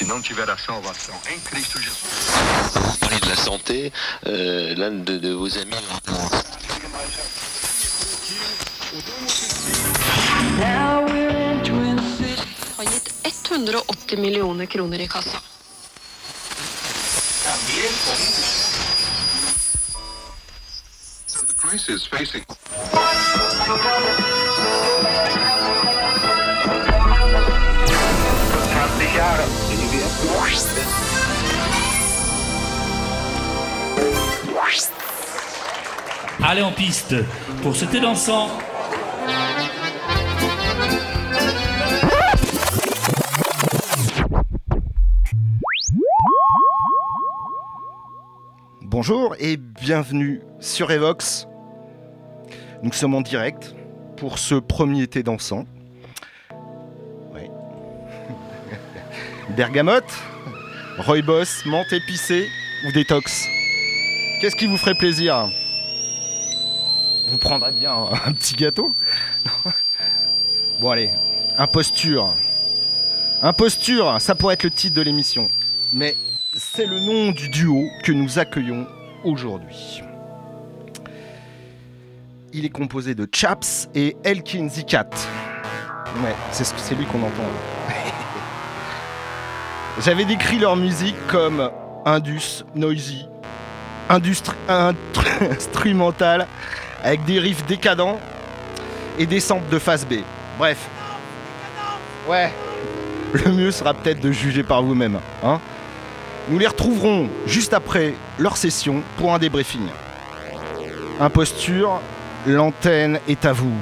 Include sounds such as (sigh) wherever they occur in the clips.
Se não tiver a salvação em Cristo Jesus. Vous parlez de la santé, euh, l'un de, de vos amis har gitt 180 millioner kroner i kassa. So the crisis facing Allez en piste pour ce thé dansant. Bonjour et bienvenue sur Evox. Nous sommes en direct pour ce premier thé dansant. Bergamote, rooibos, menthe épicée ou détox? Qu'est-ce qui vous ferait plaisir? Vous prendrez bien un petit gâteau? (laughs) Bon allez, imposture. Imposture, ça pourrait être le titre de l'émission. Mais c'est le nom du duo que nous accueillons aujourd'hui. Il est composé de Chaps et Elkin Zikat. Ouais, c'est ce- c'est lui qu'on entend. J'avais décrit leur musique comme indus, noisy, industri- intr- (laughs) instrumental, avec des riffs décadents et des samples de face B. Bref. Ouais. Le mieux sera peut-être de juger par vous-même. Hein nous les retrouverons juste après leur session pour un débriefing. Imposture, l'antenne est à vous.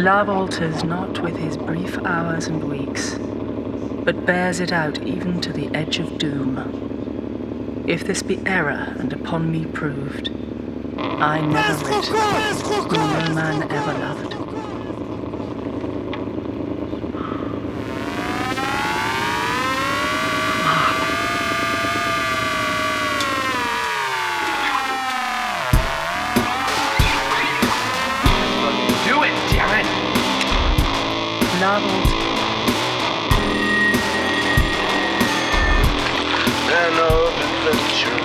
Love alters not with his brief hours and weeks, but bears it out even to the edge of doom. If this be error and upon me proved, I never writ, nor no man ever loved. man of adventure.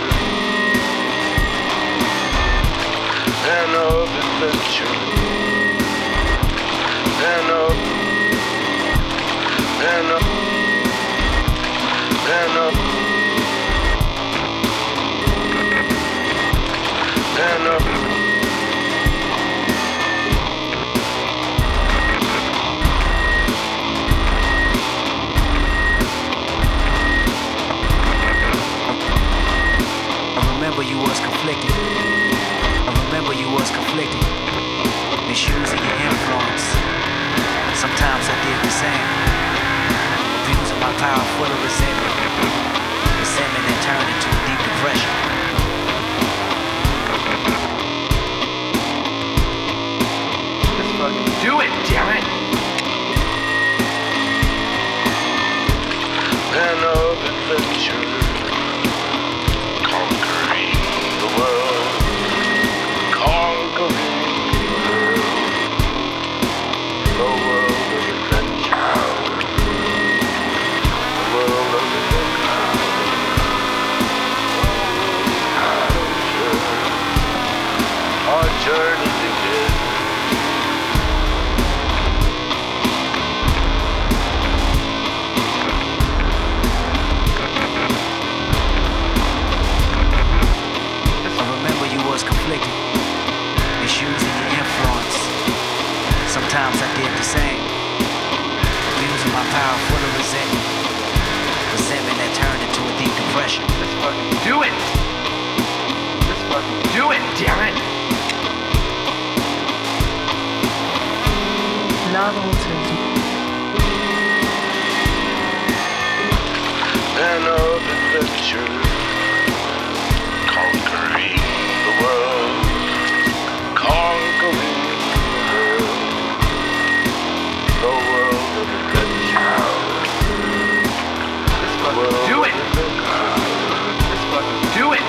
Man of adventure. Man of. Man of. Man of. Man of. You was conflicted. I remember you was conflicted. Misusing your influence. Sometimes I did the same. Abusing my power full of resentment. Resentment that turned into Sometimes I did the same, abusing my power full of resentment. Resentment that turned into a deep depression. Let's fucking do it! Let's fucking do it, damn it! Love alters An of adventure, conquering the world, conquering do it! Do it!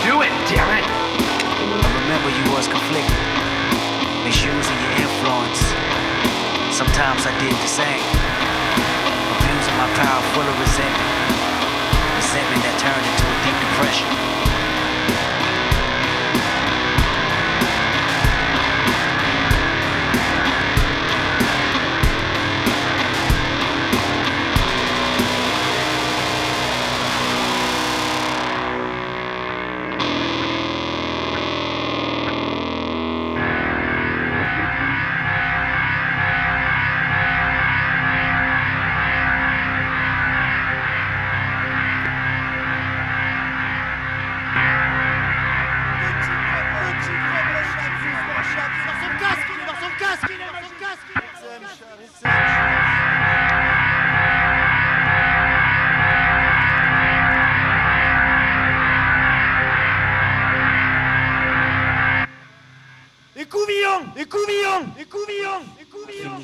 Do it, damn it! Remember you was conflicted, misusing your influence. Sometimes I did the same, abusing my power full of resentment. Resentment that turned into a deep depression. Kim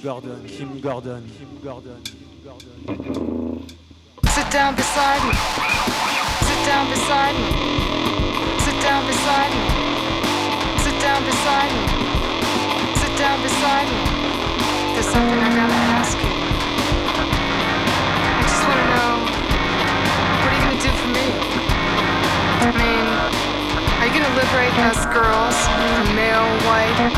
Gordon, Kim Gordon, Kim Gordon, Kim Gordon. Sit down beside me. Sit down beside me. Sit down beside me. Sit down beside me. Sit down beside me. There's something I gotta ask you. I just wanna know, what are you gonna do for me? I mean, are you gonna liberate us girls from male white?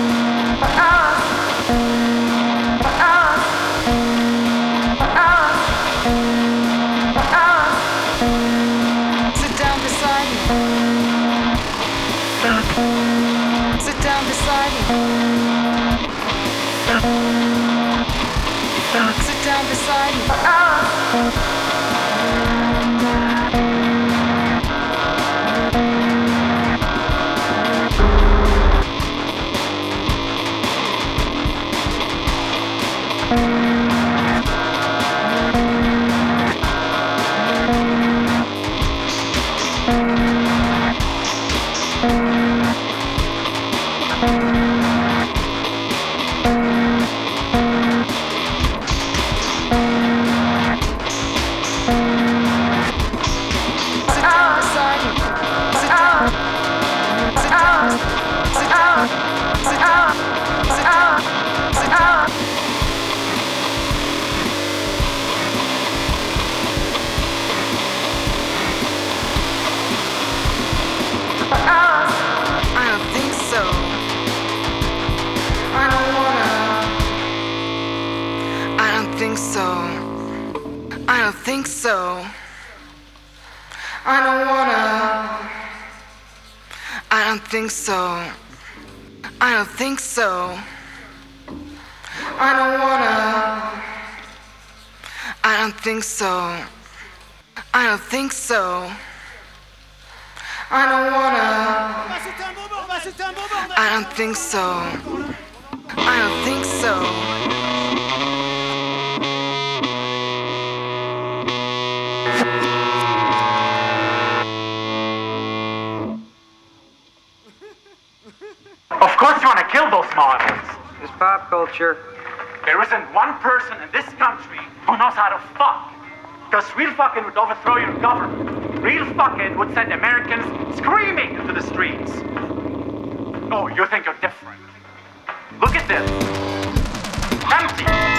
Thank you. Think so. I don't think so. I don't wanna. I don't think so. I don't think so. I don't wanna. I don't think so. I don't think so. Models. It's pop culture. There isn't one person in this country who knows how to fuck. Because real fucking would overthrow your government. Real fucking would send Americans screaming into the streets. Oh, you think you're different. Look at this. Empty.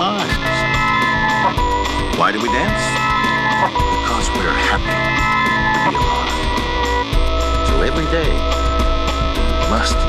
Minds. Why do we dance? Because we're happy to be alive. So every day we must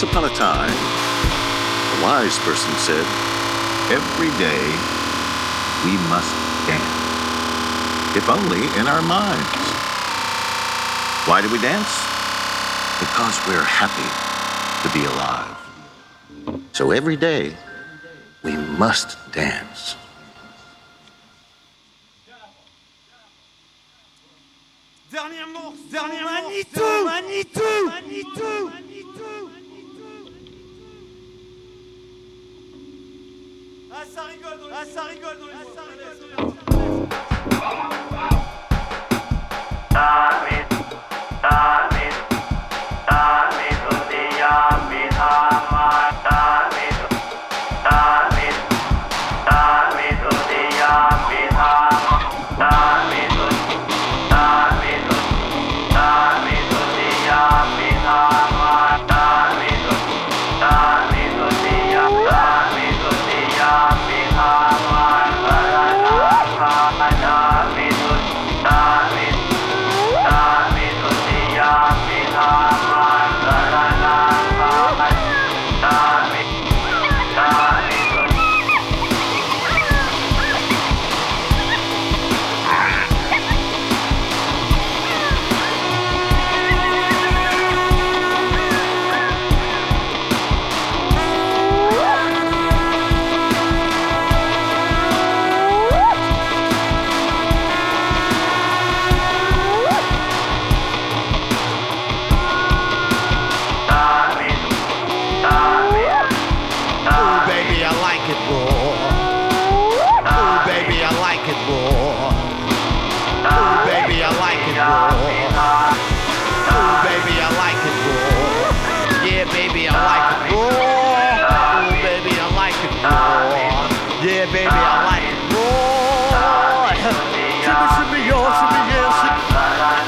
once upon a time, a wise person said, Every day we must dance, if only in our minds. Why do we dance? Because we're happy to be alive. So every day we must dance. Dernier morceau, dernier Manitou, Manitou, Manitou, Manitou. Ah ça rigole dans les Ah ça rigole dans les Ah ça rigole dans les Ooh, Shimmy, shimmy, yeah, shimmy.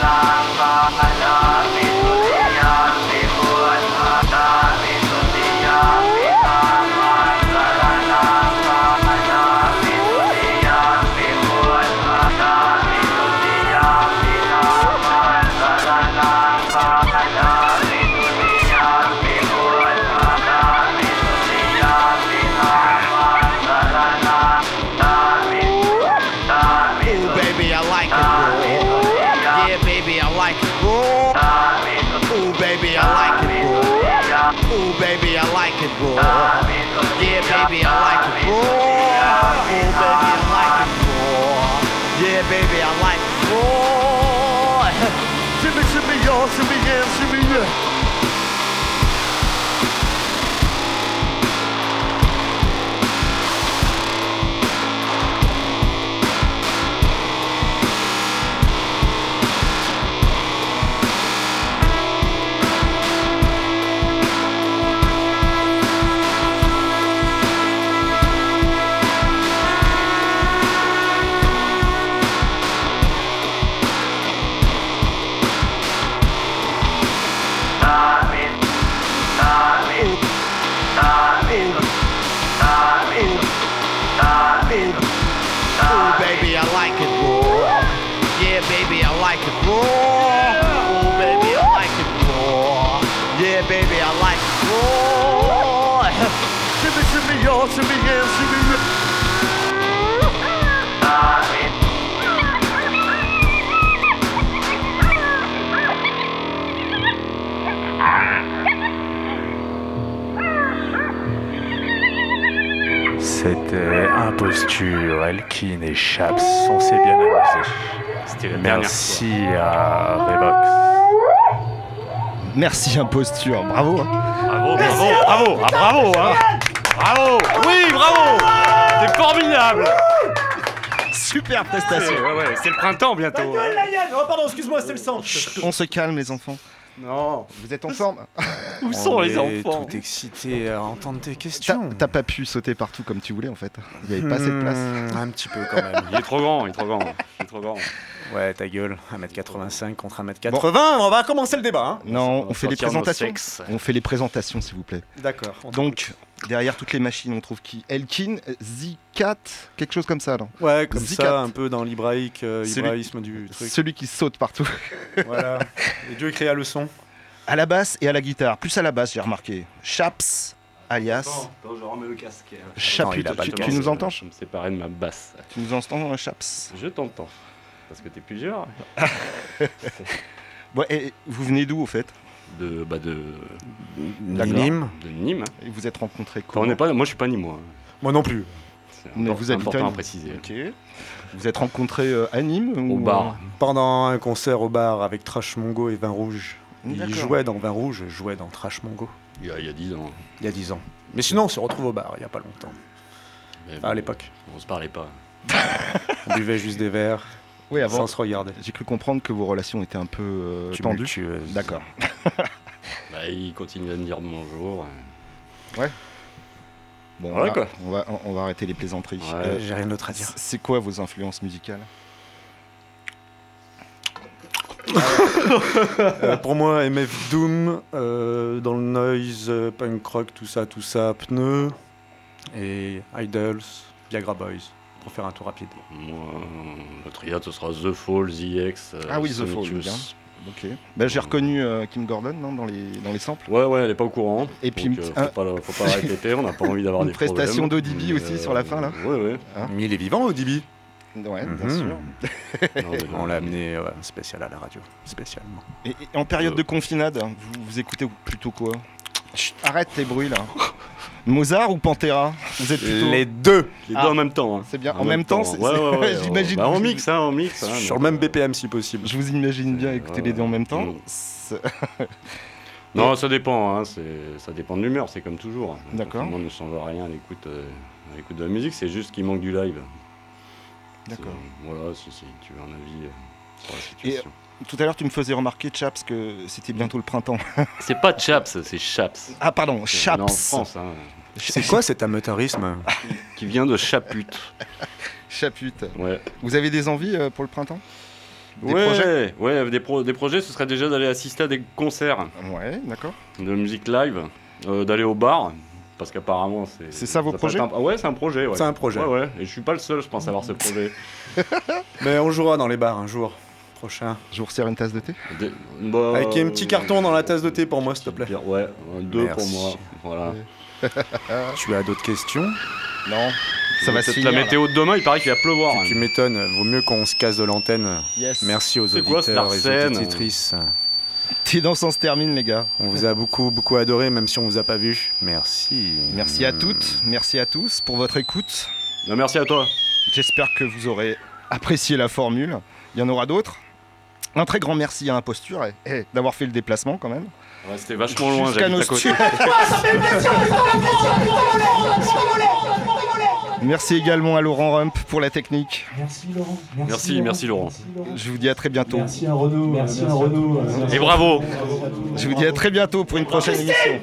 Yeah. C'était Imposture, Elkin et Chaps. On s'est bien amusé. C'était la dernière Merci à Revox. Merci imposture, bravo. hein. Bravo, bravo, bravo, ah, bravo, hein. Bravo, oui, bravo. C'est formidable. Super prestation. Ouais, ouais, c'est le printemps bientôt. Yann Oh, pardon, excuse-moi, c'est le sang. On se calme les enfants. Non. Vous êtes en forme (laughs) Où sont les On est enfants tout excité à entendre tes T'as questions. t'as pas pu sauter partout comme tu voulais en fait. Il y avait pas assez de place. Hmm, Un petit peu quand même. Il est trop grand, il est trop grand. Il est trop grand. Ouais, ta gueule, 1m85 contre 1m80, on va commencer le débat. Hein. Non, On on fait les sortir nos présentations. sexes. On fait les présentations s'il vous plaît. D'accord. Donc derrière toutes les machines, on trouve qui? Elkin, Z4, quelque chose comme ça non? Ouais, comme ça, un peu dans l'hébraïque, euh, hébraïsme du truc. Celui qui saute partout. (laughs) voilà. Et Dieu créa le son. À la basse et à la guitare. Plus à la basse, j'ai remarqué. Chaps, alias. je remets le casque. A pas tu, tu casque. nous entends? Je me séparer de ma basse. Tu nous entends, Chaps? Je t'entends. Parce que t'es plusieurs. (laughs) Bon, et vous venez d'où au fait? De, bah de. Nîmes. de Nîmes. Et vous êtes rencontrés Enfin, comment on n'est pas, moi, je suis pas nîmois. Moi non plus. C'est Mais vous habitez à préciser. Vous êtes rencontrés euh, à Nîmes Au ou, bar. Pendant un concert au bar avec Trash Mongo et Vin Rouge. Il jouait dans Vin Rouge, je jouais dans Trash Mongo. Il y a, il y a 10 ans. Il y a 10 ans. Mais sinon, on se retrouve au bar il y a pas longtemps. Mais Enfin, à l'époque. On se parlait pas. (laughs) On buvait juste des verres Oui, avant. sans se regarder. J'ai cru comprendre que vos relations étaient un peu euh, tendues. D'accord. (laughs) Bah, il continue à me dire bonjour. Bon, Voilà, on, va, quoi. on, va, on va arrêter les plaisanteries. Ouais. Euh, J'ai rien d'autre à dire. c'est quoi vos influences musicales? (laughs) Euh, pour moi, MF Doom, euh, dans le noise, euh, punk rock, tout ça, tout ça, pneus et Idols, Viagra Boys, pour faire un tour rapide. Moi, le triade, ce sera The Fall, The X. euh, Ah oui, The Fall, bien. Ok. Bah, J'ai reconnu euh, Kim Gordon non, dans, les, dans les samples. Ouais, ouais, elle est pas au courant. Et puis, Donc, euh, un- faut, pas, la- faut pas répéter, on n'a pas envie d'avoir (laughs) des prestation Mais, aussi sur la fin, là Ouais, ouais. Mais il est vivant, Audibi Ouais, bien Mhm. sûr. Non, On l'a amené ouais, spécial à la radio, spécialement. Et, et en période Euh. de confinade, vous, vous écoutez plutôt quoi? Chut, Arrête tes bruits là. (laughs) Mozart ou Pantera Vous êtes plutôt. Les deux Les Ah. deux en même temps. hein. C'est bien. En, même temps, c'est- Ouais, ouais, (laughs) ouais, c'est- j'imagine. Bah, on mixe, hein, on mixe. hein, Sur le même BPM si possible. Je vous imagine bien C'est- écouter ouais, les deux en même temps. C'est- (laughs) Non, ça dépend, hein, ça dépend de l'humeur, c'est comme toujours. D'accord. Tout le monde ne change rien à l'écoute euh, de la musique, c'est juste qu'il manque du live. D'accord. Voilà, si, si tu veux un avis euh, sur la Et situation. Tout à l'heure, tu me faisais remarquer, Chaps, que c'était bientôt le printemps. (laughs) C'est pas Chaps, c'est Chaps. Ah, pardon, Chaps. en France, hein, C'est quoi cet amateurisme (laughs) qui vient de Chaput. Chaput. Ouais. Vous avez des envies euh, pour le printemps? Des ouais, projets? ouais, des, pro- des projets, ce serait déjà d'aller assister à des concerts Ouais, d'accord. de musique live, euh, d'aller au bar, parce qu'apparemment c'est. C'est ça vos projets? un- ah Ouais, c'est un projet. Ouais. C'est un projet. Ouais, ouais. Et je suis pas le seul, je pense, à avoir ce projet. (laughs) Mais on jouera dans les bars un jour prochain. Je vous resserre une tasse de thé bah, Avec un petit carton dans la tasse de thé pour moi, s'il te plaît. Ouais, euh, deux pour moi. Voilà. (laughs) Tu as d'autres questions Non. Ça va finir. la là. météo de demain, il paraît qu'il va pleuvoir. hein. Tu m'étonnes, vaut mieux qu'on se casse de l'antenne. Yes. Merci aux C'est quoi, auditeurs et aux auditrices Tes dansants se terminent, les gars. On vous a beaucoup, beaucoup adoré, même si on vous a pas vu. Merci. Merci à toutes, merci à tous pour votre écoute. Merci à toi. J'espère que vous aurez apprécié la formule. Il y en aura d'autres. Un très grand merci à Imposture et, et d'avoir fait le déplacement quand même. Ouais, C'était vachement loin, Jusqu'à j'habite nos à côté. (laughs) Merci également à Laurent Rump pour la technique. Merci Laurent. Merci, merci Laurent. Je vous dis à très bientôt. Merci à Renaud. Merci à Renaud. Et bravo. Je vous dis à très bientôt pour une prochaine émission.